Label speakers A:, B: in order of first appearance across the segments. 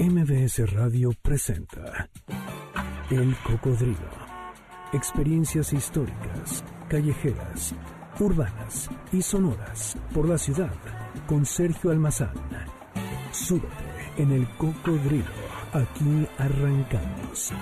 A: MBS Radio presenta El Cocodrilo. Experiencias históricas, callejeras, urbanas y sonoras por la ciudad con Sergio Almazán. Súbete en El Cocodrilo. Aquí arrancamos.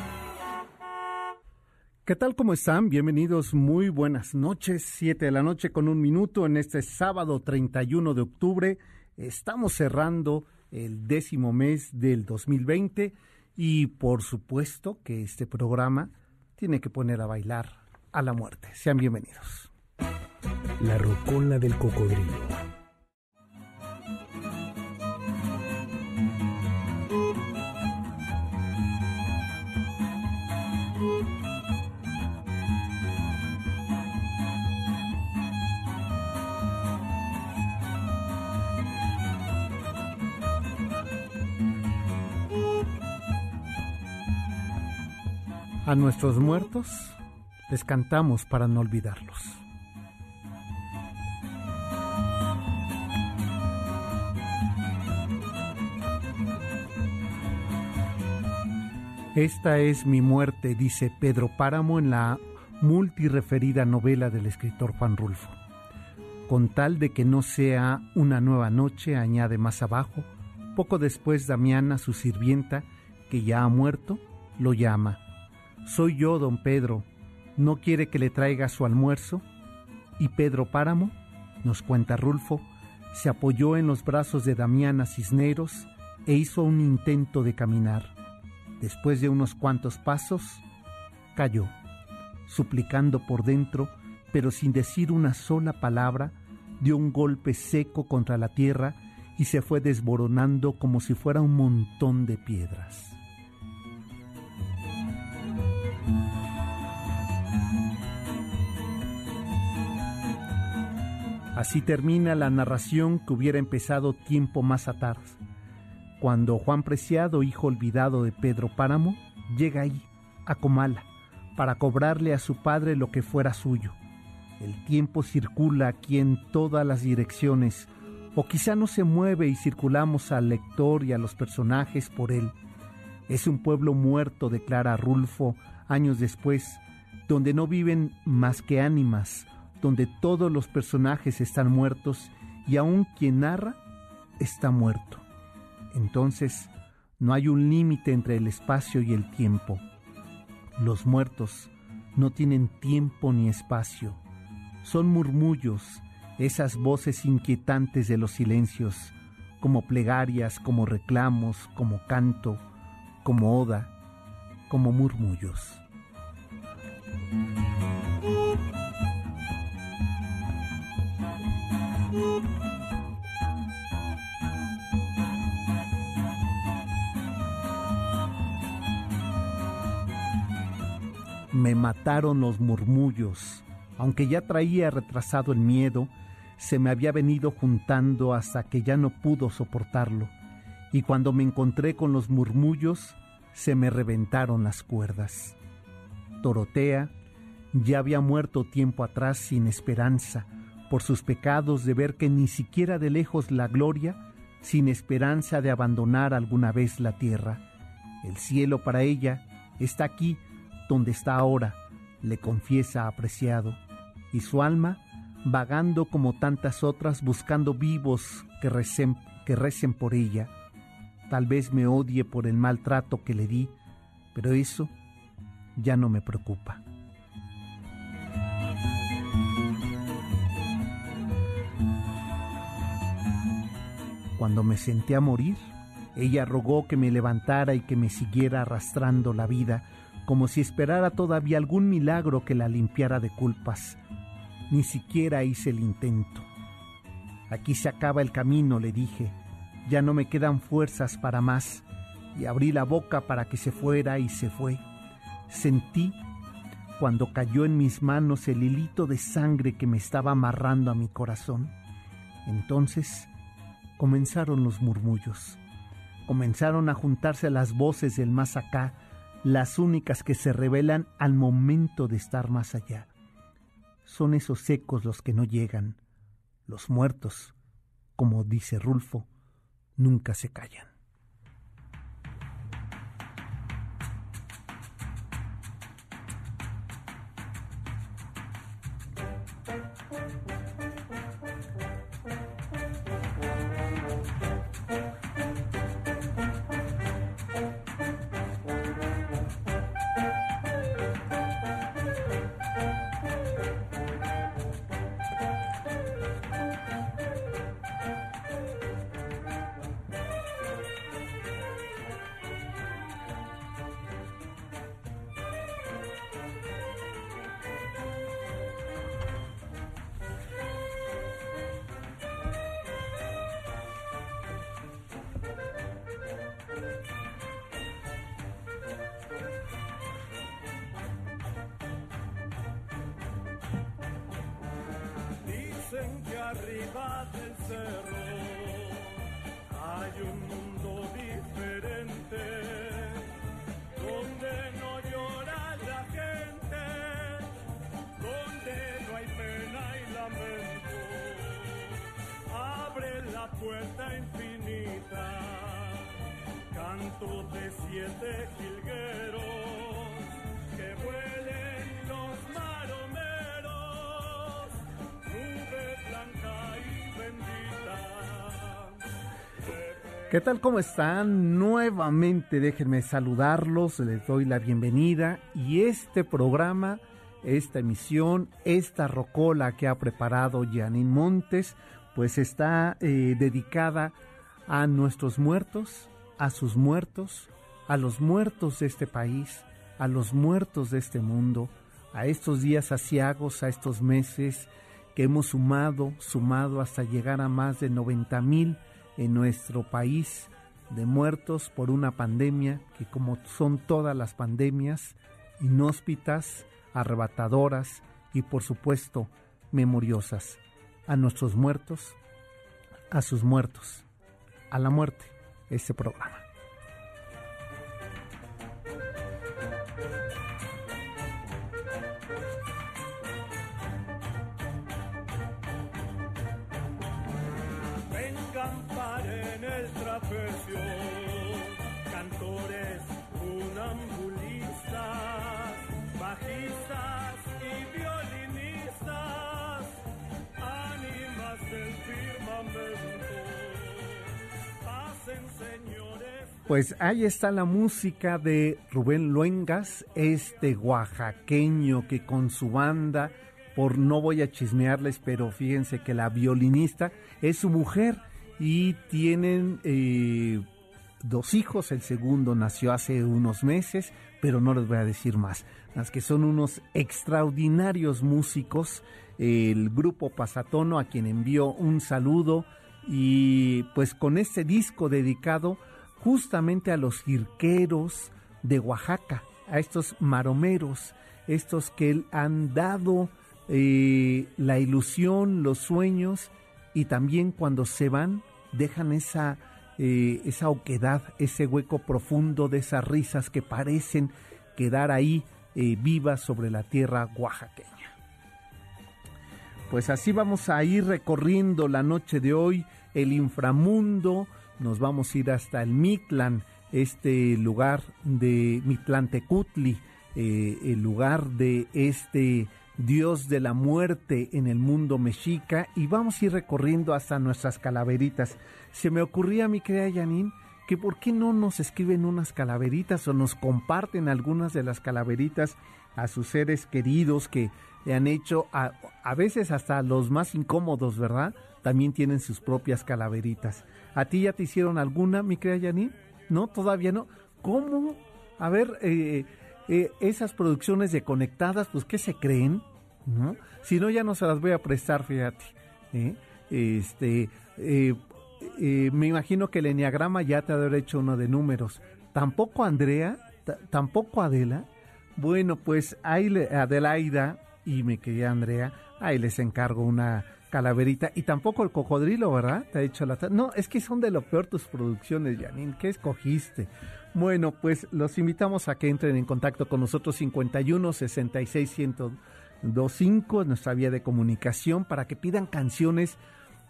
B: ¿Qué tal? ¿Cómo están? Bienvenidos, muy buenas noches. Siete de la noche con un minuto en este sábado 31 de octubre. Estamos cerrando el décimo mes del 2020 y por supuesto que este programa tiene que poner a bailar a la muerte. Sean bienvenidos.
A: La rocola del cocodrilo.
B: A nuestros muertos les cantamos para no olvidarlos. Esta es mi muerte, dice Pedro Páramo en la multireferida novela del escritor Juan Rulfo. Con tal de que no sea una nueva noche, añade más abajo, poco después Damiana, su sirvienta, que ya ha muerto, lo llama. Soy yo, don Pedro. ¿No quiere que le traiga su almuerzo? Y Pedro Páramo, nos cuenta Rulfo, se apoyó en los brazos de Damiana Cisneros e hizo un intento de caminar. Después de unos cuantos pasos, cayó, suplicando por dentro, pero sin decir una sola palabra, dio un golpe seco contra la tierra y se fue desboronando como si fuera un montón de piedras. Así termina la narración que hubiera empezado tiempo más atrás, cuando Juan Preciado, hijo olvidado de Pedro Páramo, llega ahí, a Comala, para cobrarle a su padre lo que fuera suyo. El tiempo circula aquí en todas las direcciones, o quizá no se mueve y circulamos al lector y a los personajes por él. Es un pueblo muerto, declara Rulfo años después, donde no viven más que ánimas, donde todos los personajes están muertos y aun quien narra está muerto. Entonces, no hay un límite entre el espacio y el tiempo. Los muertos no tienen tiempo ni espacio. Son murmullos, esas voces inquietantes de los silencios, como plegarias, como reclamos, como canto, como oda, como murmullos. Me mataron los murmullos. Aunque ya traía retrasado el miedo, se me había venido juntando hasta que ya no pudo soportarlo. Y cuando me encontré con los murmullos, se me reventaron las cuerdas. Dorotea ya había muerto tiempo atrás sin esperanza, por sus pecados de ver que ni siquiera de lejos la gloria, sin esperanza de abandonar alguna vez la tierra. El cielo para ella está aquí donde está ahora, le confiesa apreciado, y su alma, vagando como tantas otras, buscando vivos que recen, que recen por ella. Tal vez me odie por el maltrato que le di, pero eso ya no me preocupa. Cuando me senté a morir, ella rogó que me levantara y que me siguiera arrastrando la vida, como si esperara todavía algún milagro que la limpiara de culpas. Ni siquiera hice el intento. Aquí se acaba el camino, le dije. Ya no me quedan fuerzas para más. Y abrí la boca para que se fuera y se fue. Sentí, cuando cayó en mis manos el hilito de sangre que me estaba amarrando a mi corazón. Entonces comenzaron los murmullos. Comenzaron a juntarse las voces del más acá, las únicas que se revelan al momento de estar más allá. Son esos ecos los que no llegan. Los muertos, como dice Rulfo, nunca se callan.
C: Respuesta infinita, canto de siete jilgueros que vuelen los maromeros, nube blanca y bendita.
B: ¿Qué tal? ¿Cómo están? Nuevamente déjenme saludarlos, les doy la bienvenida y este programa, esta emisión, esta rocola que ha preparado Janine Montes, pues está eh, dedicada a nuestros muertos, a sus muertos, a los muertos de este país, a los muertos de este mundo, a estos días asiagos, a estos meses que hemos sumado, sumado hasta llegar a más de 90 mil en nuestro país de muertos por una pandemia que como son todas las pandemias, inhóspitas, arrebatadoras y por supuesto memoriosas a nuestros muertos, a sus muertos, a la muerte, este programa.
C: Paren el trapecio, cantores, funambulistas, bajistas
B: Pues ahí está la música de Rubén Luengas, este oaxaqueño que con su banda, por no voy a chismearles, pero fíjense que la violinista es su mujer y tienen eh, dos hijos, el segundo nació hace unos meses, pero no les voy a decir más, más que son unos extraordinarios músicos, el grupo Pasatono a quien envió un saludo y pues con este disco dedicado justamente a los jirqueros de Oaxaca, a estos maromeros, estos que han dado eh, la ilusión, los sueños y también cuando se van dejan esa, eh, esa oquedad, ese hueco profundo de esas risas que parecen quedar ahí eh, vivas sobre la tierra oaxaqueña. Pues así vamos a ir recorriendo la noche de hoy el inframundo, nos vamos a ir hasta el Mitlan, este lugar de Mitlantecutli, eh, el lugar de este dios de la muerte en el mundo mexica y vamos a ir recorriendo hasta nuestras calaveritas. Se me ocurría, mi querida Janine, que por qué no nos escriben unas calaveritas o nos comparten algunas de las calaveritas a sus seres queridos que le han hecho, a, a veces hasta los más incómodos, ¿verdad? También tienen sus propias calaveritas. ¿A ti ya te hicieron alguna, mi querida Janine? ¿No? ¿Todavía no? ¿Cómo? A ver, eh, eh, esas producciones de conectadas, pues, ¿qué se creen? ¿No? Si no, ya no se las voy a prestar, fíjate. ¿eh? Este, me imagino que el enneagrama ya te ha de haber hecho uno de números. Tampoco Andrea, tampoco Adela. Bueno, pues Adelaida y mi querida Andrea, ahí les encargo una calaverita. Y tampoco el cocodrilo, ¿verdad? Te ha hecho la... No, es que son de lo peor tus producciones, Janine. ¿Qué escogiste? Bueno, pues los invitamos a que entren en contacto con nosotros 51 66 1025, nuestra vía de comunicación, para que pidan canciones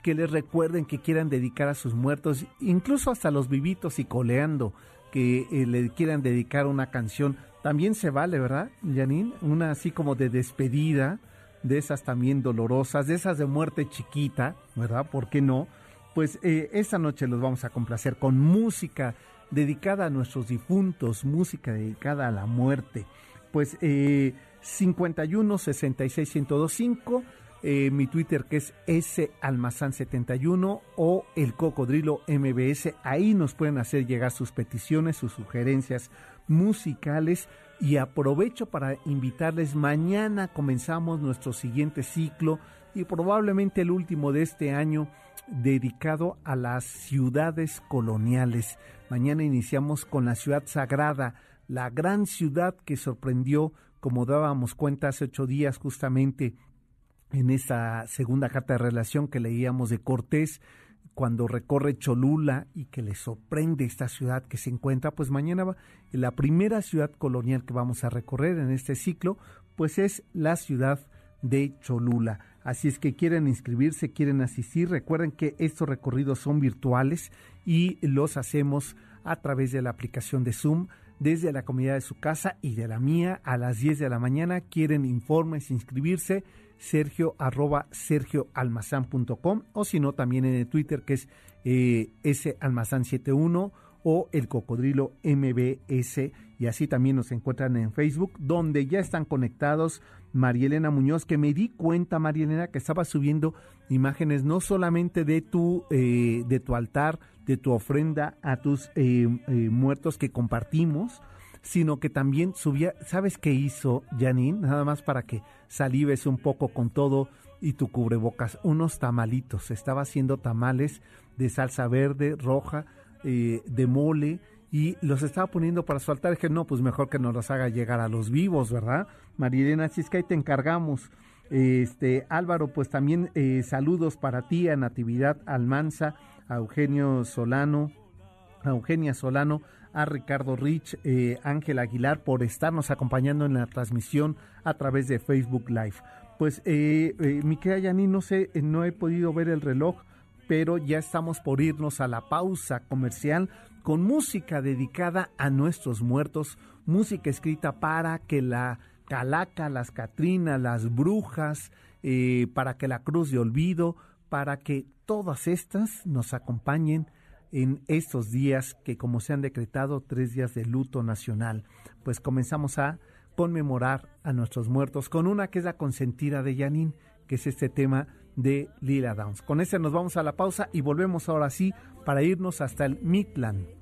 B: que les recuerden que quieran dedicar a sus muertos, incluso hasta los vivitos y coleando, que eh, le quieran dedicar una canción. También se vale, ¿verdad, Janine? Una así como de despedida, de esas también dolorosas, de esas de muerte chiquita, ¿verdad? ¿Por qué no? Pues eh, esta noche los vamos a complacer con música dedicada a nuestros difuntos, música dedicada a la muerte. Pues eh, 51 66 1025, eh, mi Twitter que es salmazán71 o el cocodrilo MBS. Ahí nos pueden hacer llegar sus peticiones, sus sugerencias musicales. Y aprovecho para invitarles, mañana comenzamos nuestro siguiente ciclo y probablemente el último de este año dedicado a las ciudades coloniales. Mañana iniciamos con la ciudad sagrada, la gran ciudad que sorprendió, como dábamos cuenta hace ocho días justamente en esa segunda carta de relación que leíamos de Cortés, cuando recorre Cholula y que le sorprende esta ciudad que se encuentra, pues mañana va, la primera ciudad colonial que vamos a recorrer en este ciclo, pues es la ciudad de Cholula. Así es que quieren inscribirse, quieren asistir. Recuerden que estos recorridos son virtuales y los hacemos a través de la aplicación de Zoom desde la comunidad de su casa y de la mía a las 10 de la mañana. Quieren informes, inscribirse, sergio arroba sergioalmazán.com o si no también en el Twitter que es eh, salmazán71 o el cocodrilo MBS y así también nos encuentran en Facebook donde ya están conectados Marielena Muñoz que me di cuenta Marielena que estaba subiendo imágenes no solamente de tu eh, de tu altar de tu ofrenda a tus eh, eh, muertos que compartimos sino que también subía sabes qué hizo Janine nada más para que salives un poco con todo y tu cubrebocas unos tamalitos estaba haciendo tamales de salsa verde roja eh, de mole y los estaba poniendo para su altar. Dije, no, pues mejor que nos los haga llegar a los vivos, ¿verdad? Marilena, así es que ahí te encargamos. Este, Álvaro, pues también eh, saludos para ti, a Natividad Almanza, a Eugenio Solano, a Eugenia Solano, a Ricardo Rich, eh, Ángel Aguilar, por estarnos acompañando en la transmisión a través de Facebook Live. Pues, eh, mi querida Yani, no sé, no he podido ver el reloj, pero ya estamos por irnos a la pausa comercial con música dedicada a nuestros muertos, música escrita para que la calaca, las catrinas, las brujas, eh, para que la cruz de olvido, para que todas estas nos acompañen en estos días que como se han decretado tres días de luto nacional, pues comenzamos a conmemorar a nuestros muertos con una que es la consentida de Yanin, que es este tema de Lila Downs. Con ese nos vamos a la pausa y volvemos ahora sí para irnos hasta el Midland.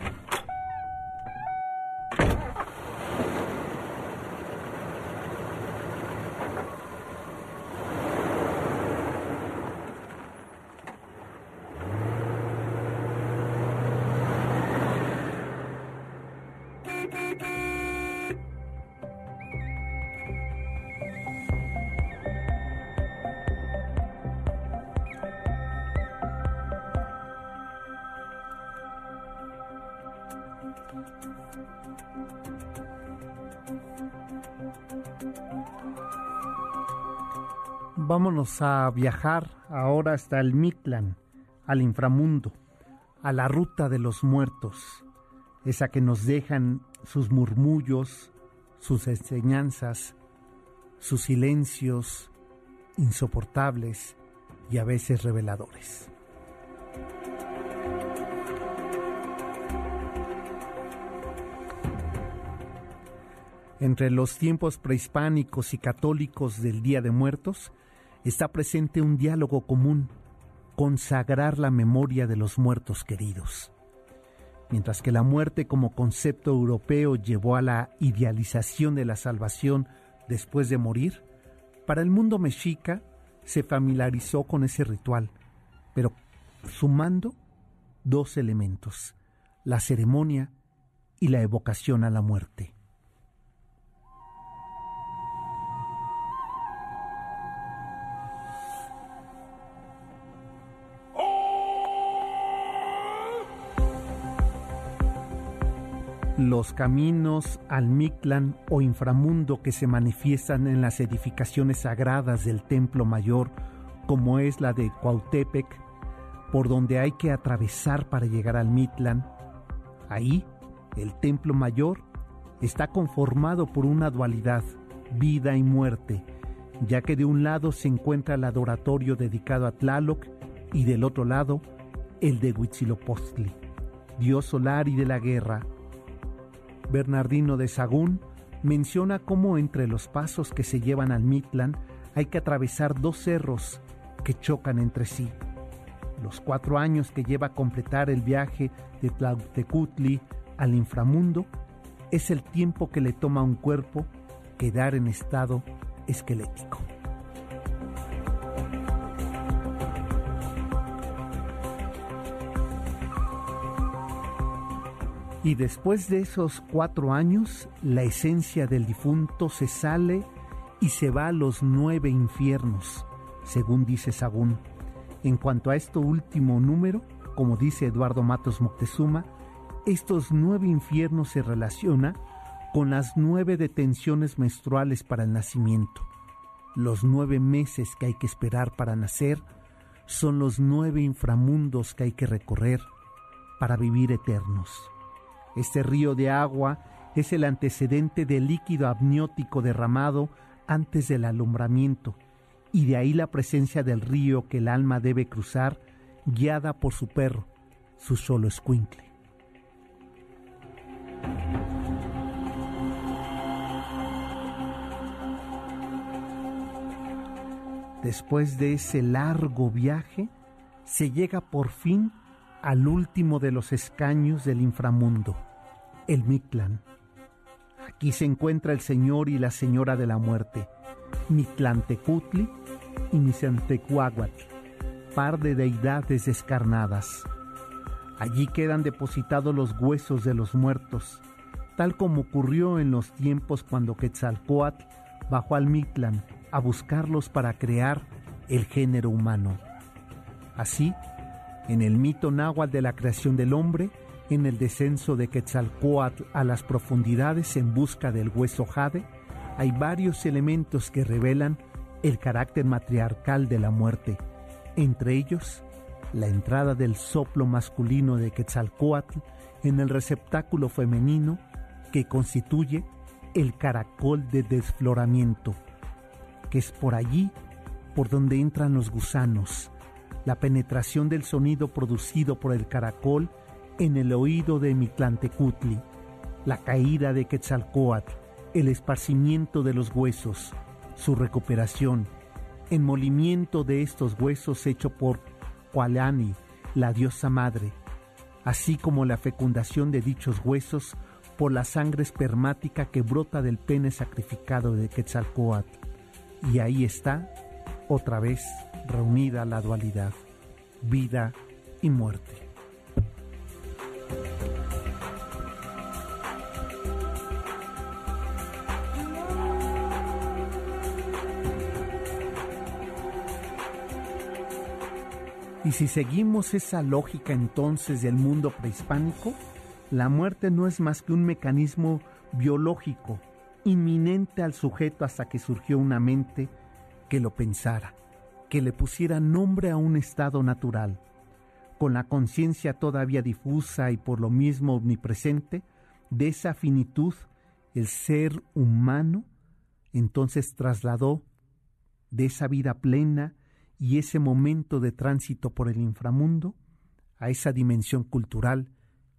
B: A viajar ahora hasta el Mictlán, al inframundo, a la ruta de los muertos, esa que nos dejan sus murmullos, sus enseñanzas, sus silencios insoportables y a veces reveladores. Entre los tiempos prehispánicos y católicos del Día de Muertos está presente un diálogo común, consagrar la memoria de los muertos queridos. Mientras que la muerte como concepto europeo llevó a la idealización de la salvación después de morir, para el mundo mexica se familiarizó con ese ritual, pero sumando dos elementos, la ceremonia y la evocación a la muerte. Los caminos al Mictlán o inframundo que se manifiestan en las edificaciones sagradas del Templo Mayor, como es la de Cuautepec, por donde hay que atravesar para llegar al Mictlán. Ahí, el Templo Mayor está conformado por una dualidad, vida y muerte, ya que de un lado se encuentra el adoratorio dedicado a Tlaloc y del otro lado el de Huitzilopochtli, dios solar y de la guerra, Bernardino de Sagún menciona cómo entre los pasos que se llevan al Mitlan hay que atravesar dos cerros que chocan entre sí. Los cuatro años que lleva a completar el viaje de Tlautecutli al inframundo es el tiempo que le toma a un cuerpo quedar en estado esquelético. Y después de esos cuatro años, la esencia del difunto se sale y se va a los nueve infiernos, según dice Sagún. En cuanto a esto último número, como dice Eduardo Matos Moctezuma, estos nueve infiernos se relaciona con las nueve detenciones menstruales para el nacimiento. Los nueve meses que hay que esperar para nacer son los nueve inframundos que hay que recorrer para vivir eternos. Este río de agua es el antecedente del líquido amniótico derramado antes del alumbramiento, y de ahí la presencia del río que el alma debe cruzar guiada por su perro, su solo escuincle. Después de ese largo viaje, se llega por fin al último de los escaños del inframundo, el Mictlán. Aquí se encuentra el señor y la señora de la muerte, Mitlantecutli y Misantecuaguatl, par de deidades descarnadas. Allí quedan depositados los huesos de los muertos, tal como ocurrió en los tiempos cuando Quetzalcoatl bajó al Mictlán a buscarlos para crear el género humano. Así, en el mito náhuatl de la creación del hombre, en el descenso de Quetzalcoatl a las profundidades en busca del hueso jade, hay varios elementos que revelan el carácter matriarcal de la muerte, entre ellos la entrada del soplo masculino de Quetzalcoatl en el receptáculo femenino que constituye el caracol de desfloramiento, que es por allí por donde entran los gusanos, la penetración del sonido producido por el caracol en el oído de Mitlantecutli, la caída de Quetzalcoatl, el esparcimiento de los huesos, su recuperación, el molimiento de estos huesos hecho por Kualani, la diosa madre, así como la fecundación de dichos huesos por la sangre espermática que brota del pene sacrificado de Quetzalcoatl. Y ahí está, otra vez, reunida la dualidad, vida y muerte. Y si seguimos esa lógica entonces del mundo prehispánico, la muerte no es más que un mecanismo biológico inminente al sujeto hasta que surgió una mente que lo pensara, que le pusiera nombre a un estado natural. Con la conciencia todavía difusa y por lo mismo omnipresente, de esa finitud, el ser humano entonces trasladó de esa vida plena y ese momento de tránsito por el inframundo a esa dimensión cultural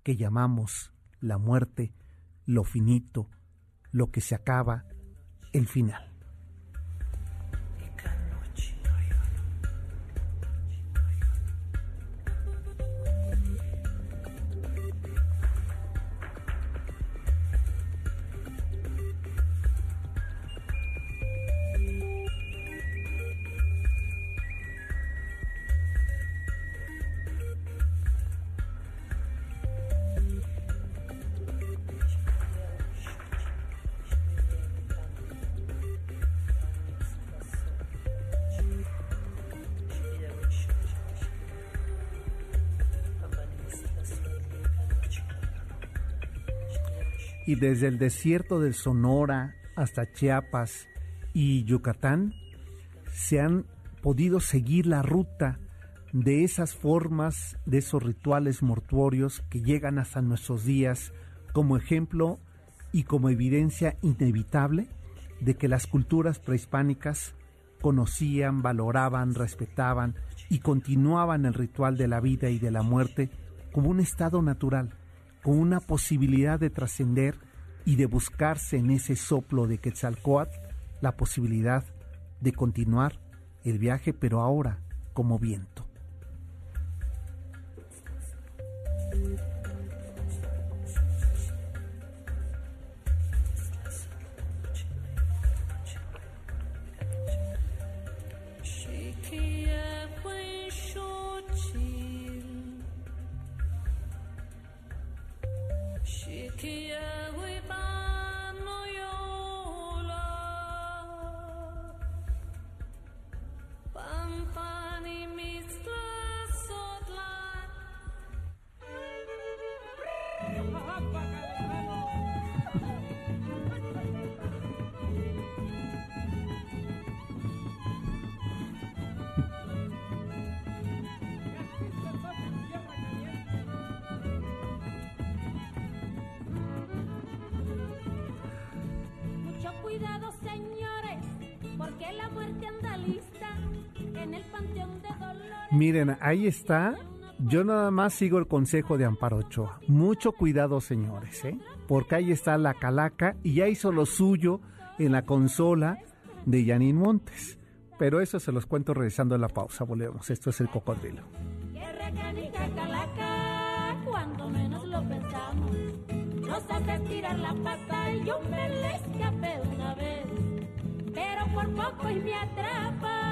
B: que llamamos la muerte, lo finito, lo que se acaba, el final. Y desde el desierto del Sonora hasta Chiapas y Yucatán se han podido seguir la ruta de esas formas, de esos rituales mortuorios que llegan hasta nuestros días como ejemplo y como evidencia inevitable de que las culturas prehispánicas conocían, valoraban, respetaban y continuaban el ritual de la vida y de la muerte como un estado natural con una posibilidad de trascender y de buscarse en ese soplo de Quetzalcoatl la posibilidad de continuar el viaje, pero ahora como viento. Miren, ahí está. Yo nada más sigo el consejo de Amparo Ochoa. Mucho cuidado, señores, ¿eh? Porque ahí está la calaca y ya hizo lo suyo en la consola de Yanin Montes. Pero eso se los cuento regresando a la pausa. Volvemos. Esto es el cocodrilo.
D: Nos hace tirar la pata y yo le escapé una vez. Pero por poco y me atrapa.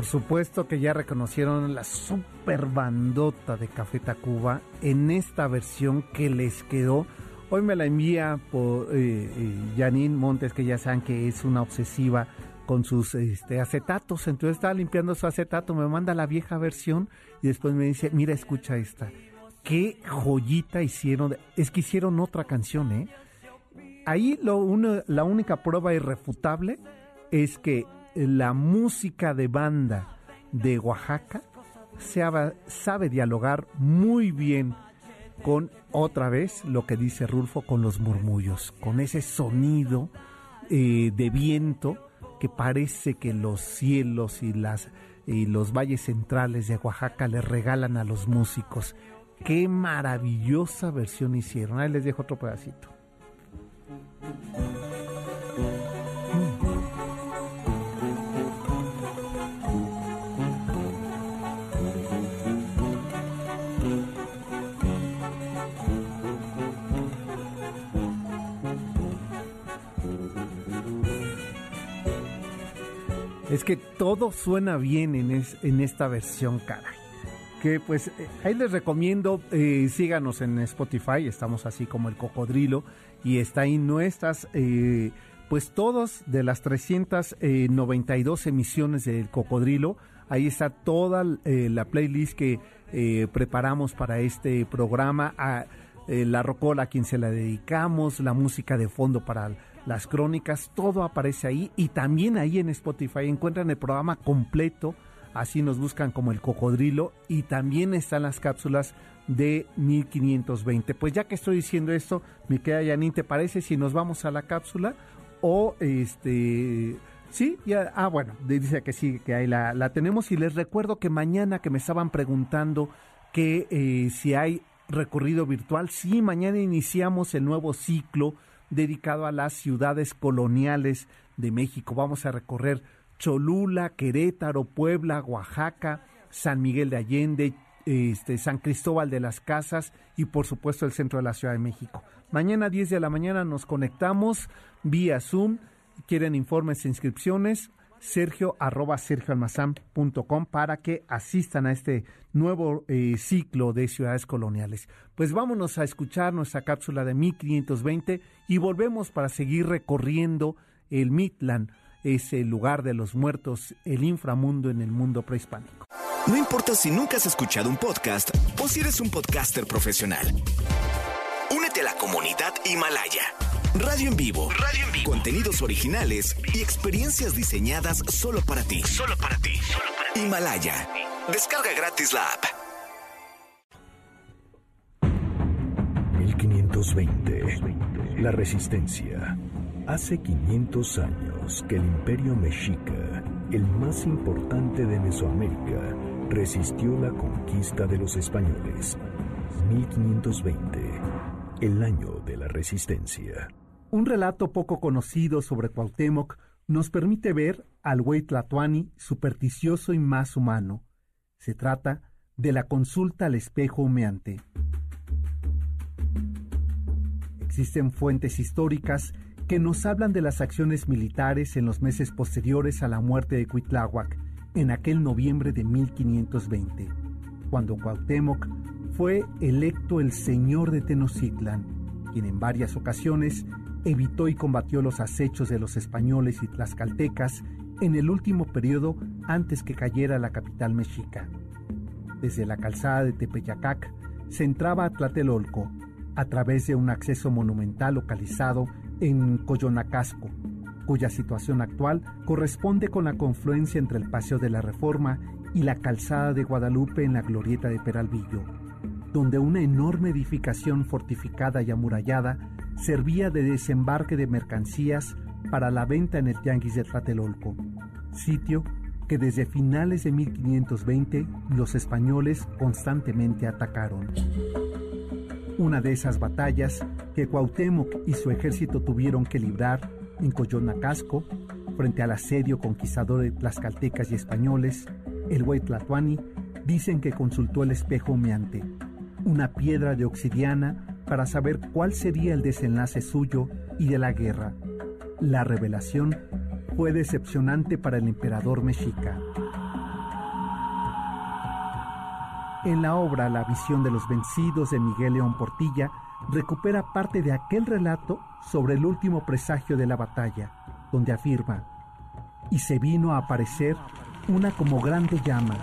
E: Por
B: supuesto que ya reconocieron la super bandota de Café Tacuba en esta versión que les quedó. Hoy me la envía por eh, eh, Janine Montes, que ya saben que es una obsesiva con sus este, acetatos. Entonces estaba limpiando su acetato, me manda la vieja versión y después me dice, mira, escucha esta. Qué joyita hicieron. Es que hicieron otra canción, ¿eh? ahí lo uno- la única prueba irrefutable es que la música de banda de Oaxaca sabe, sabe dialogar muy bien con otra vez lo que dice Rulfo con los murmullos, con ese sonido eh, de viento que parece que los cielos y las y los valles centrales de Oaxaca le regalan a los músicos. Qué maravillosa versión hicieron. Ahí les dejo otro pedacito. Es que todo suena bien en, es- en esta versión, caray. Que pues eh, ahí les recomiendo, eh, síganos en Spotify, estamos así como el cocodrilo, y está ahí nuestras, eh, pues todos de las 392 emisiones del cocodrilo, ahí está toda eh, la playlist que eh, preparamos para este programa. a- eh, la rocola a quien se la dedicamos, la música de fondo para las crónicas, todo aparece ahí y también ahí en Spotify encuentran el programa completo, así nos buscan como el cocodrilo y también están las cápsulas de 1520. Pues ya que estoy diciendo esto, me queda Yanin, ¿te parece si nos vamos a la cápsula o este Sí, ya, ah, bueno, dice que sí, que ahí la, la tenemos y les recuerdo que mañana que me estaban preguntando que eh, si hay recorrido virtual, sí, mañana iniciamos el nuevo ciclo dedicado a las ciudades coloniales de México. Vamos a recorrer Cholula, Querétaro, Puebla, Oaxaca, San Miguel de Allende, este, San Cristóbal de las Casas y por supuesto el centro de la Ciudad de México. Mañana 10 de la mañana nos conectamos vía Zoom. Quieren informes e inscripciones, sergio arroba sergioalmazán.com para que asistan a este nuevo eh, ciclo de ciudades coloniales. Pues vámonos a escuchar nuestra cápsula de 1520 y volvemos para seguir recorriendo el Mitlan, ese lugar de los muertos, el inframundo en el mundo prehispánico.
F: No importa si nunca has escuchado un podcast o si eres un podcaster profesional. Únete a la comunidad Himalaya. Radio en vivo. Radio en vivo. Contenidos originales y experiencias diseñadas solo para ti. Solo para ti. Himalaya. Descarga gratis la app.
A: 1520. La resistencia. Hace 500 años que el imperio mexica, el más importante de Mesoamérica, resistió la conquista de los españoles. 1520. El año de la resistencia.
B: Un relato poco conocido sobre Cuauhtémoc nos permite ver al Huey Tlatoani supersticioso y más humano. Se trata de la consulta al espejo humeante. Existen fuentes históricas que nos hablan de las acciones militares en los meses posteriores a la muerte de Cuitláhuac, en aquel noviembre de 1520, cuando Cuauhtémoc fue electo el señor de Tenochtitlan, quien en varias ocasiones evitó y combatió los acechos de los españoles y tlaxcaltecas en el último periodo antes que cayera la capital mexica. Desde la calzada de Tepeyacac se entraba a Tlatelolco, a través de un acceso monumental localizado en Coyonacasco, cuya situación actual corresponde con la confluencia entre el Paseo de la Reforma y la Calzada de Guadalupe en la Glorieta de Peralvillo, donde una enorme edificación fortificada y amurallada servía de desembarque de mercancías para la venta en el Tianguis de Tlatelolco, sitio que desde finales de 1520 los españoles constantemente atacaron. Una de esas batallas que Cuauhtémoc y su ejército tuvieron que librar en Coyonacasco, frente al asedio conquistador de tlaxcaltecas y españoles, el Huey Tlatuani, dicen que consultó el espejo humeante, una piedra de obsidiana para saber cuál sería el desenlace suyo y de la guerra. La revelación fue decepcionante para el emperador mexica. En la obra La visión de los vencidos de Miguel León Portilla recupera parte de aquel relato sobre el último presagio de la batalla, donde afirma, y se vino a aparecer una como grande llama,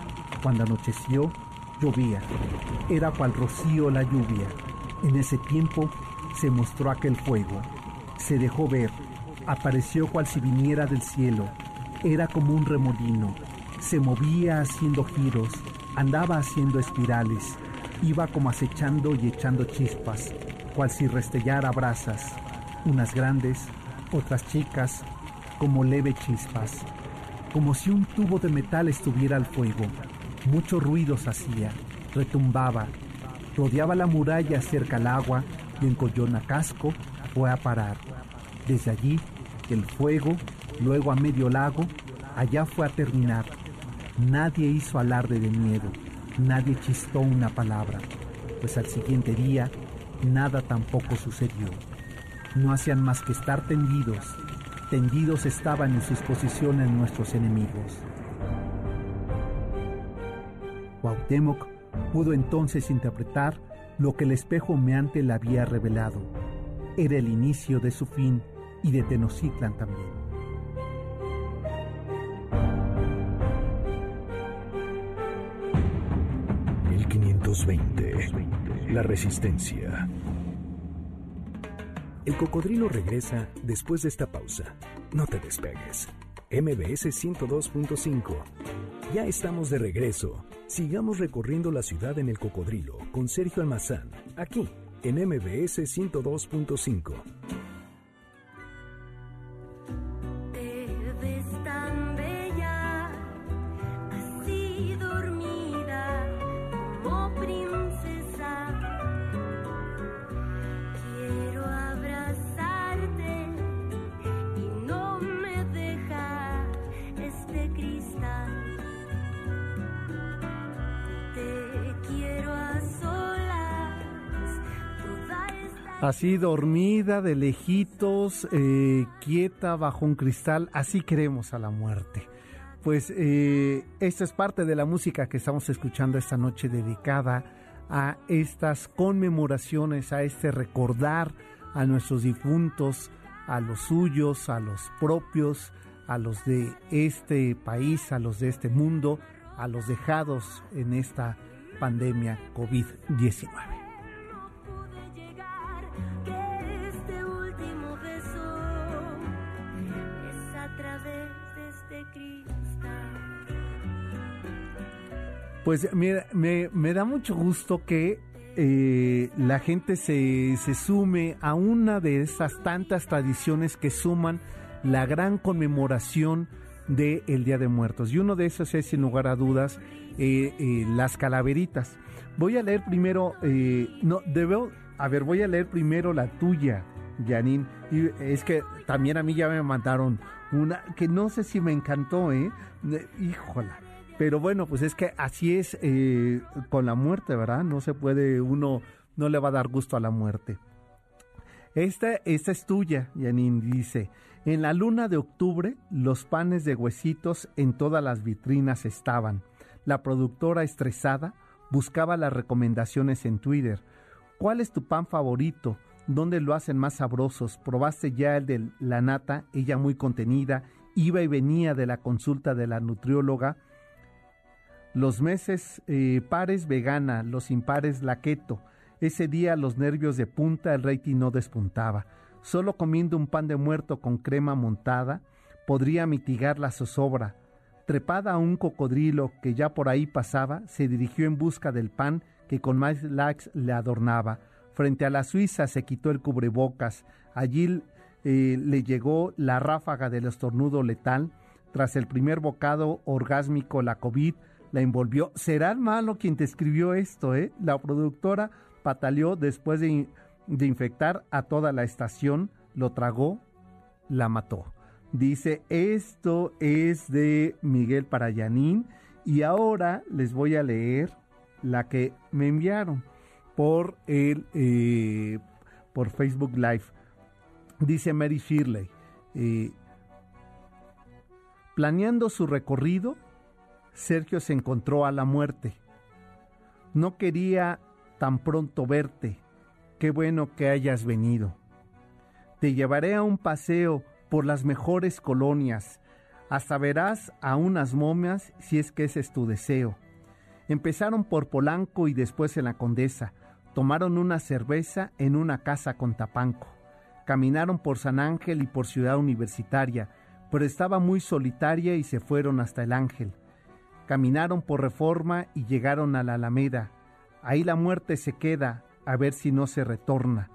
B: cuando anocheció, llovía, era cual rocío la lluvia, en ese tiempo se mostró aquel fuego, se dejó ver, apareció cual si viniera del cielo, era como un remolino, se movía haciendo giros, Andaba haciendo espirales, iba como acechando y echando chispas, cual si restellara brasas, unas grandes, otras chicas, como leve chispas, como si un tubo de metal estuviera al fuego. Muchos ruidos hacía, retumbaba, rodeaba la muralla cerca al agua y en Coyonacasco fue a parar. Desde allí, el fuego, luego a medio lago, allá fue a terminar Nadie hizo alarde de miedo, nadie chistó una palabra, pues al siguiente día nada tampoco sucedió. No hacían más que estar tendidos, tendidos estaban en sus posiciones nuestros enemigos. Cuauhtémoc pudo entonces interpretar lo que el espejo humeante le había revelado. Era el inicio de su fin y de Tenochtitlan también.
A: 1520. La resistencia. El cocodrilo regresa después de esta pausa. No te despegues. MBS 102.5. Ya estamos de regreso. Sigamos recorriendo la ciudad en el cocodrilo con Sergio Almazán, aquí en MBS 102.5.
B: Así dormida, de lejitos, eh, quieta, bajo un cristal, así queremos a la muerte. Pues eh, esta es parte de la música que estamos escuchando esta noche dedicada a estas conmemoraciones, a este recordar a nuestros difuntos, a los suyos, a los propios, a los de este país, a los de este mundo, a los dejados en esta pandemia COVID-19. Pues mira, me, me da mucho gusto que eh, la gente se, se sume a una de esas tantas tradiciones que suman la gran conmemoración del Día de Muertos. Y uno de esos es, sin lugar a dudas, eh, eh, las calaveritas. Voy a leer primero, eh, no, debo, a ver, voy a leer primero la tuya, Janine. Y es que también a mí ya me mandaron una que no sé si me encantó, ¿eh? Híjola. Pero bueno, pues es que así es con la muerte, ¿verdad? No se puede, uno no le va a dar gusto a la muerte. Esta, esta es tuya, Janine, dice. En la luna de octubre, los panes de huesitos en todas las vitrinas estaban. La productora estresada buscaba las recomendaciones en Twitter. ¿Cuál es tu pan favorito? ¿Dónde lo hacen más sabrosos? ¿Probaste ya el de la nata? Ella muy contenida, iba y venía de la consulta de la nutrióloga. Los meses eh, pares vegana, los impares la keto. Ese día los nervios de punta, el rating no despuntaba. Solo comiendo un pan de muerto con crema montada podría mitigar la zozobra. Trepada a un cocodrilo que ya por ahí pasaba, se dirigió en busca del pan que con más lax le adornaba. Frente a la Suiza se quitó el cubrebocas. Allí eh, le llegó la ráfaga del estornudo letal. Tras el primer bocado orgásmico, la COVID la envolvió. ¿Será malo quien te escribió esto, eh? La productora pataleó después de de infectar a toda la estación, lo tragó, la mató. Dice, esto es de Miguel Parayanín y ahora les voy a leer la que me enviaron por el eh, por Facebook Live. Dice Mary Shirley, eh, planeando su recorrido, Sergio se encontró a la muerte. No quería tan pronto verte, Qué bueno que hayas venido. Te llevaré a un paseo por las mejores colonias. Hasta verás a unas momias si es que ese es tu deseo. Empezaron por Polanco y después en la Condesa. Tomaron una cerveza en una casa con Tapanco. Caminaron por San Ángel y por Ciudad Universitaria, pero estaba muy solitaria y se fueron hasta el Ángel. Caminaron por Reforma y llegaron a la Alameda. Ahí la muerte se queda, a ver si no se retorna.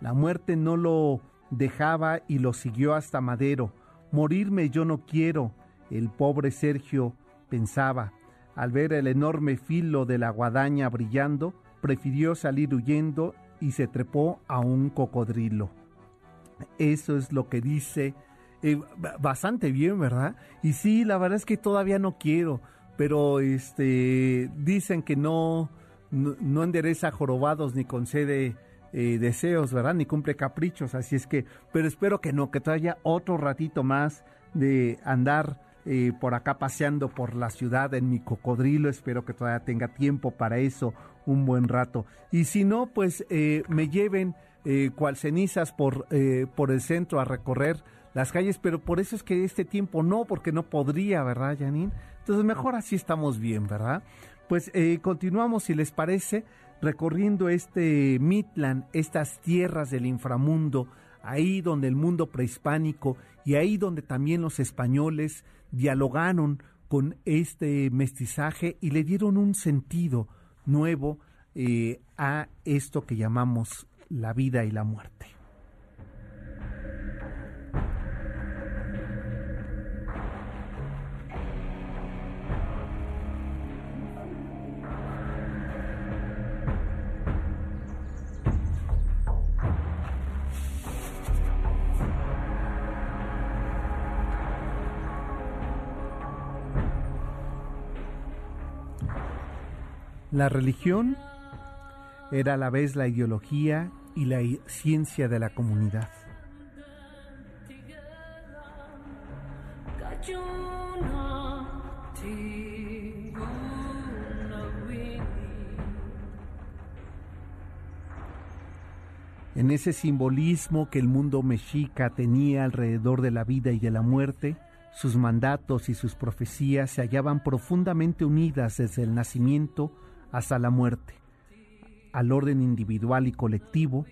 B: La muerte no lo dejaba y lo siguió hasta Madero. Morirme yo no quiero, el pobre Sergio pensaba. Al ver el enorme filo de la guadaña brillando, prefirió salir huyendo y se trepó a un cocodrilo. Eso es lo que dice eh, bastante bien, ¿verdad? Y sí, la verdad es que todavía no quiero, pero este dicen que no no, endereza jorobados ni concede eh, deseos, ¿verdad? Ni cumple caprichos, así es que, pero espero que no, que todavía otro ratito más de andar eh, por acá paseando por la ciudad en mi cocodrilo, espero que todavía tenga tiempo para eso un buen rato. Y si no, pues eh, me lleven cual cenizas por, por el centro a recorrer las calles, pero por eso es que este tiempo no, porque no podría, ¿verdad, Janine? Entonces mejor así estamos bien, ¿verdad? Pues eh, continuamos, si les parece, recorriendo este Midland, estas tierras del inframundo, ahí donde el mundo prehispánico y ahí donde también los españoles dialogaron con este mestizaje y le dieron un sentido nuevo eh, a esto que llamamos la vida y la muerte. La religión era a la vez la ideología y la ciencia de la comunidad. En ese simbolismo que el mundo mexica tenía alrededor de la vida y de la muerte, sus mandatos y sus profecías se hallaban profundamente unidas desde el nacimiento hasta la muerte. Al orden individual y colectivo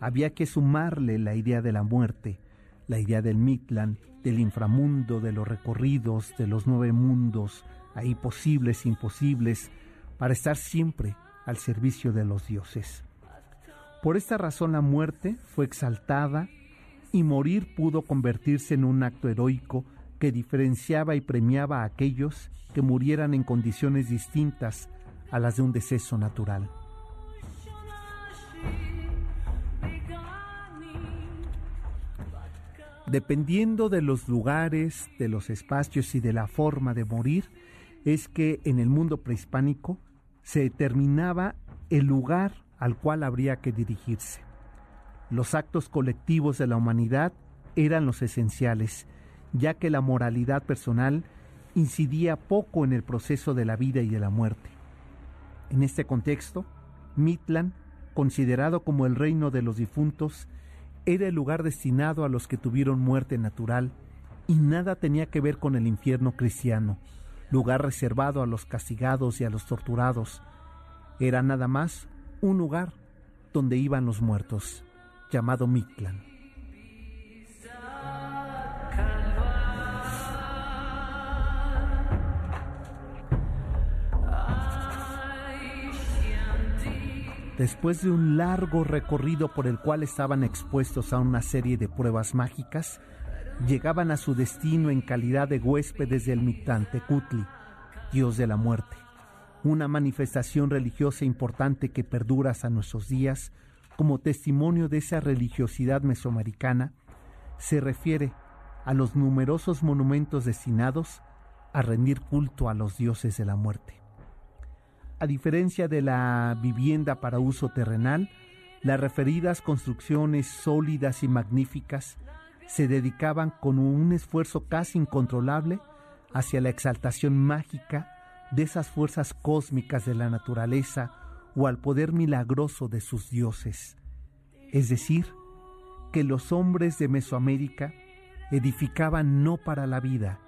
B: había que sumarle la idea de la muerte, la idea del Midland, del inframundo, de los recorridos, de los nueve mundos, ahí posibles, imposibles, para estar siempre al servicio de los dioses. Por esta razón la muerte fue exaltada y morir pudo convertirse en un acto heroico que diferenciaba y premiaba a aquellos que murieran en condiciones distintas a las de un deceso natural. Dependiendo de los lugares, de los espacios y de la forma de morir, es que en el mundo prehispánico se determinaba el lugar al cual habría que dirigirse. Los actos colectivos de la humanidad eran los esenciales, ya que la moralidad personal incidía poco en el proceso de la vida y de la muerte. En este contexto, Mitlan, considerado como el reino de los difuntos, era el lugar destinado a los que tuvieron muerte natural y nada tenía que ver con el infierno cristiano, lugar reservado a los castigados y a los torturados. Era nada más un lugar donde iban los muertos, llamado Mictlán. Después de un largo recorrido por el cual estaban expuestos a una serie de pruebas mágicas, llegaban a su destino en calidad de huéspedes del Mictlantecutli, dios de la muerte una manifestación religiosa importante que perdura hasta nuestros días como testimonio de esa religiosidad mesoamericana, se refiere a los numerosos monumentos destinados a rendir culto a los dioses de la muerte. A diferencia de la vivienda para uso terrenal, las referidas construcciones sólidas y magníficas se dedicaban con un esfuerzo casi incontrolable hacia la exaltación mágica de esas fuerzas cósmicas de la naturaleza o al poder milagroso de sus dioses. Es decir, que los hombres de Mesoamérica edificaban no para la vida,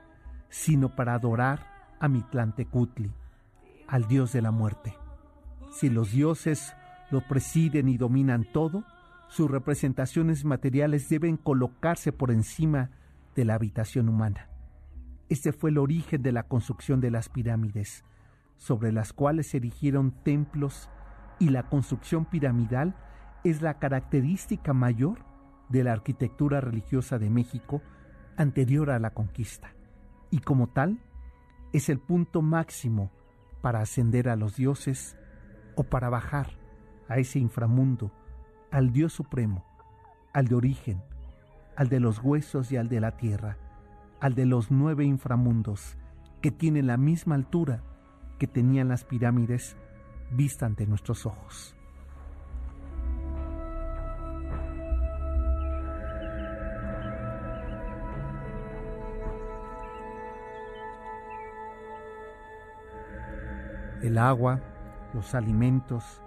B: sino para adorar a Mitlantecutli, al dios de la muerte. Si los dioses lo presiden y dominan todo, sus representaciones materiales deben colocarse por encima de la habitación humana. Este fue el origen de la construcción de las pirámides, sobre las cuales se erigieron templos y la construcción piramidal es la característica mayor de la arquitectura religiosa de México anterior a la conquista, y como tal es el punto máximo para ascender a los dioses o para bajar a ese inframundo, al Dios Supremo, al de origen, al de los huesos y al de la tierra al de los nueve inframundos, que tienen la misma altura que tenían las pirámides vista ante nuestros ojos. El agua, los alimentos,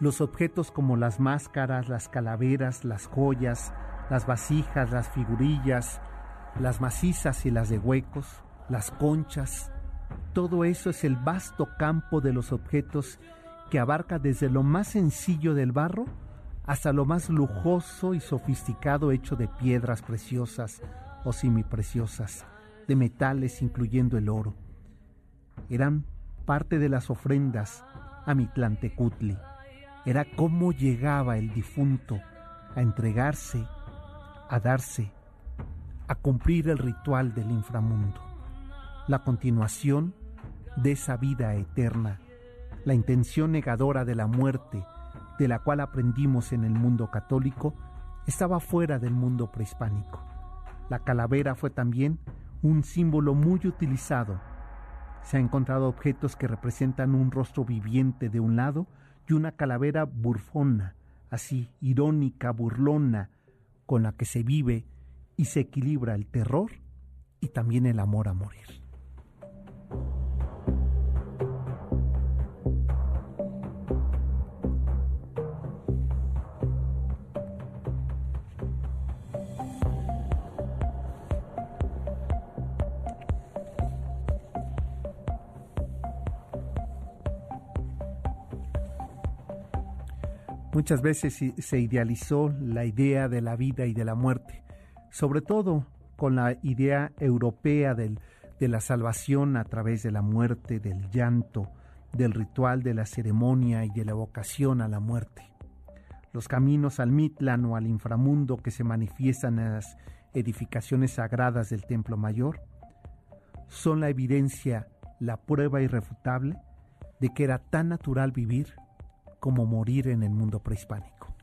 B: los objetos como las máscaras, las calaveras, las joyas, las vasijas, las figurillas, las macizas y las de huecos, las conchas, todo eso es el vasto campo de los objetos que abarca desde lo más sencillo del barro hasta lo más lujoso y sofisticado hecho de piedras preciosas o semipreciosas, de metales incluyendo el oro. Eran parte de las ofrendas a Mitlantecutli. Era cómo llegaba el difunto a entregarse, a darse, a cumplir el ritual del inframundo, la continuación de esa vida eterna, la intención negadora de la muerte, de la cual aprendimos en el mundo católico, estaba fuera del mundo prehispánico. La calavera fue también un símbolo muy utilizado. Se han encontrado objetos que representan un rostro viviente de un lado y una calavera burfona, así irónica, burlona, con la que se vive y se equilibra el terror y también el amor a morir. Muchas veces se idealizó la idea de la vida y de la muerte sobre todo con la idea europea de la salvación a través de la muerte, del llanto, del ritual, de la ceremonia y de la evocación a la muerte. Los caminos al Mitlan o al inframundo que se manifiestan en las edificaciones sagradas del Templo Mayor son la evidencia, la prueba irrefutable de que era tan natural vivir como morir en el mundo prehispánico.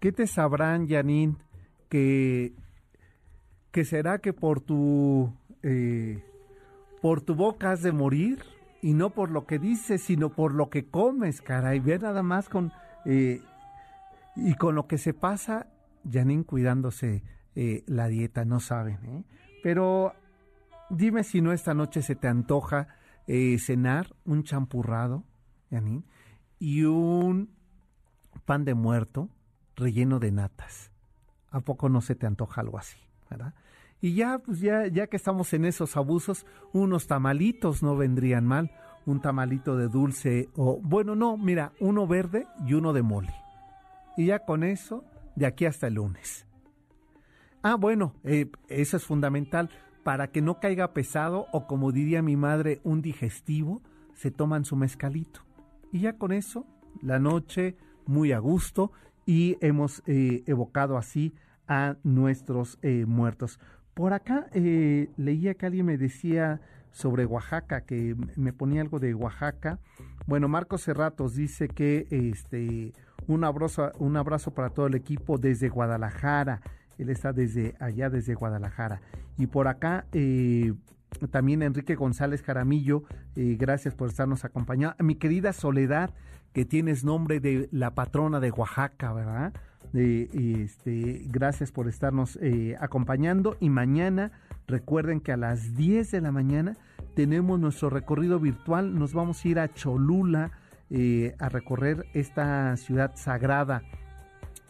B: ¿Qué te sabrán, Janine, que, que será que por tu, eh, por tu boca has de morir? Y no por lo que dices, sino por lo que comes, caray. Ve nada más con... Eh, y con lo que se pasa, Janine cuidándose eh, la dieta, no saben, ¿eh? Pero dime si no esta noche se te antoja cenar un champurrado, Janine, y un pan de muerto relleno de natas. ¿A poco no se te antoja algo así? ¿verdad? Y ya, pues ya, ya que estamos en esos abusos, unos tamalitos no vendrían mal. Un tamalito de dulce o, bueno, no, mira, uno verde y uno de mole. Y ya con eso, de aquí hasta el lunes. Ah, bueno, eh, eso es fundamental. Para que no caiga pesado o como diría mi madre, un digestivo, se toman su mezcalito. Y ya con eso, la noche muy a gusto y hemos eh, evocado así a nuestros eh, muertos. Por acá eh, leía que alguien me decía sobre Oaxaca, que me ponía algo de Oaxaca. Bueno, Marcos Cerratos dice que este un abrazo, un abrazo para todo el equipo desde Guadalajara. Él está desde allá, desde Guadalajara. Y por acá también Enrique González Jaramillo, gracias por estarnos acompañando. Mi querida Soledad, que tienes nombre de la patrona de Oaxaca, ¿verdad? Este, gracias por estarnos eh, acompañando. Y mañana recuerden que a las 10 de la mañana tenemos nuestro recorrido virtual, nos vamos a ir a Cholula eh, a recorrer esta ciudad sagrada.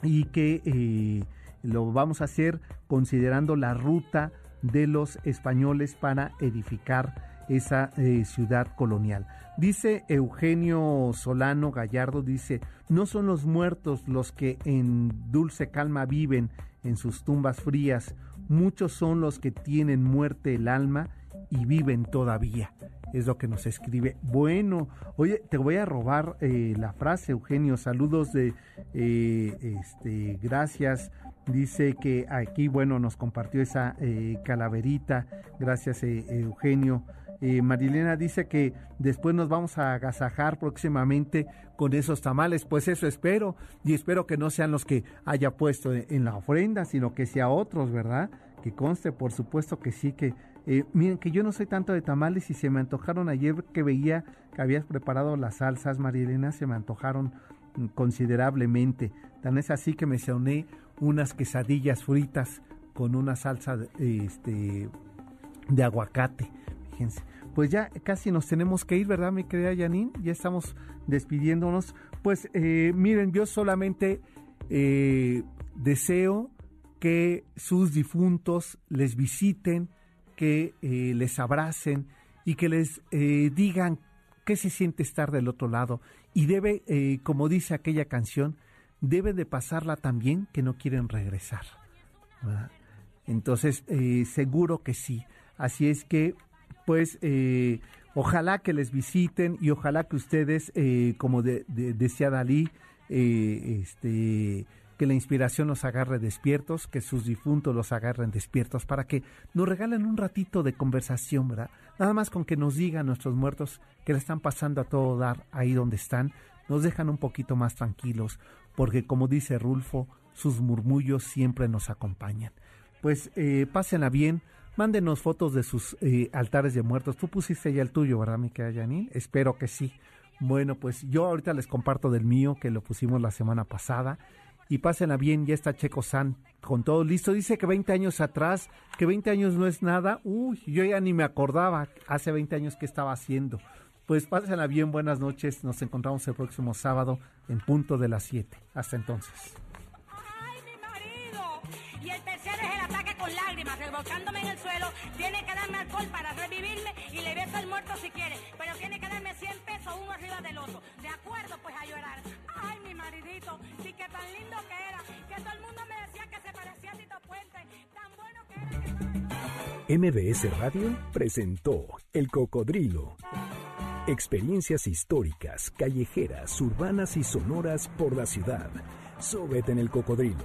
B: Y que eh, lo vamos a hacer considerando la ruta de los españoles para edificar esa ciudad colonial. Dice Eugenio Solano Gallardo, dice, no son los muertos los que en dulce calma viven en sus tumbas frías, muchos son los que tienen muerte el alma y viven todavía. Es lo que nos escribe. Bueno, oye, te voy a robar eh, la frase, Eugenio. Saludos de, eh, este, gracias. Dice que aquí, bueno, nos compartió esa eh, calaverita. Gracias, Eugenio. Eh, Marilena dice que después nos vamos a agasajar próximamente con esos tamales. Pues eso espero. Y espero que no sean los que haya puesto en la ofrenda, sino que sea otros, ¿verdad? Que conste, por supuesto que sí, que... Eh, miren, que yo no soy tanto de tamales y se me antojaron ayer que veía que habías preparado las salsas, Marilena, se me antojaron considerablemente. Tan es así que me soné unas quesadillas fritas con una salsa este, de aguacate. Pues ya casi nos tenemos que ir, ¿verdad, mi querida Janine? Ya estamos despidiéndonos. Pues eh, miren, yo solamente eh, deseo que sus difuntos les visiten, que eh, les abracen y que les digan qué se siente estar del otro lado. Y debe, como dice aquella canción, debe de pasarla también que no quieren regresar. Entonces, seguro que sí. Así es que pues eh, ojalá que les visiten y ojalá que ustedes, eh, como decía Dalí, eh, este, que la inspiración los agarre despiertos, que sus difuntos los agarren despiertos, para que nos regalen un ratito de conversación, ¿verdad? Nada más con que nos digan nuestros muertos que le están pasando a todo dar ahí donde están, nos dejan un poquito más tranquilos, porque como dice Rulfo, sus murmullos siempre nos acompañan. Pues pásenla bien, Mándenos fotos de sus eh, altares de muertos. Tú pusiste ya el tuyo, ¿verdad, mi querida Janine? Espero que sí. Bueno, pues yo ahorita les comparto del mío, que lo pusimos la semana pasada. Y pásenla bien, ya está Checo San con todo listo. Dice que 20 años atrás, que 20 años no es nada. Uy, yo ya ni me acordaba hace 20 años qué estaba haciendo. Pues pásenla bien, buenas noches. Nos encontramos el próximo sábado en punto de las 7. Hasta entonces.
G: Con lágrimas, revolcándome en el suelo, tiene que darme alcohol para revivirme y le beso al muerto si quiere, pero tiene que darme 100 pesos uno arriba del otro. De acuerdo, pues a llorar. Ay, mi maridito, sí que tan lindo que era, que todo el mundo me decía que se parecía a Tito Puente, tan bueno que era que...
A: MBS Radio presentó El Cocodrilo. Experiencias históricas, callejeras, urbanas y sonoras por la ciudad. Sóbete en El Cocodrilo.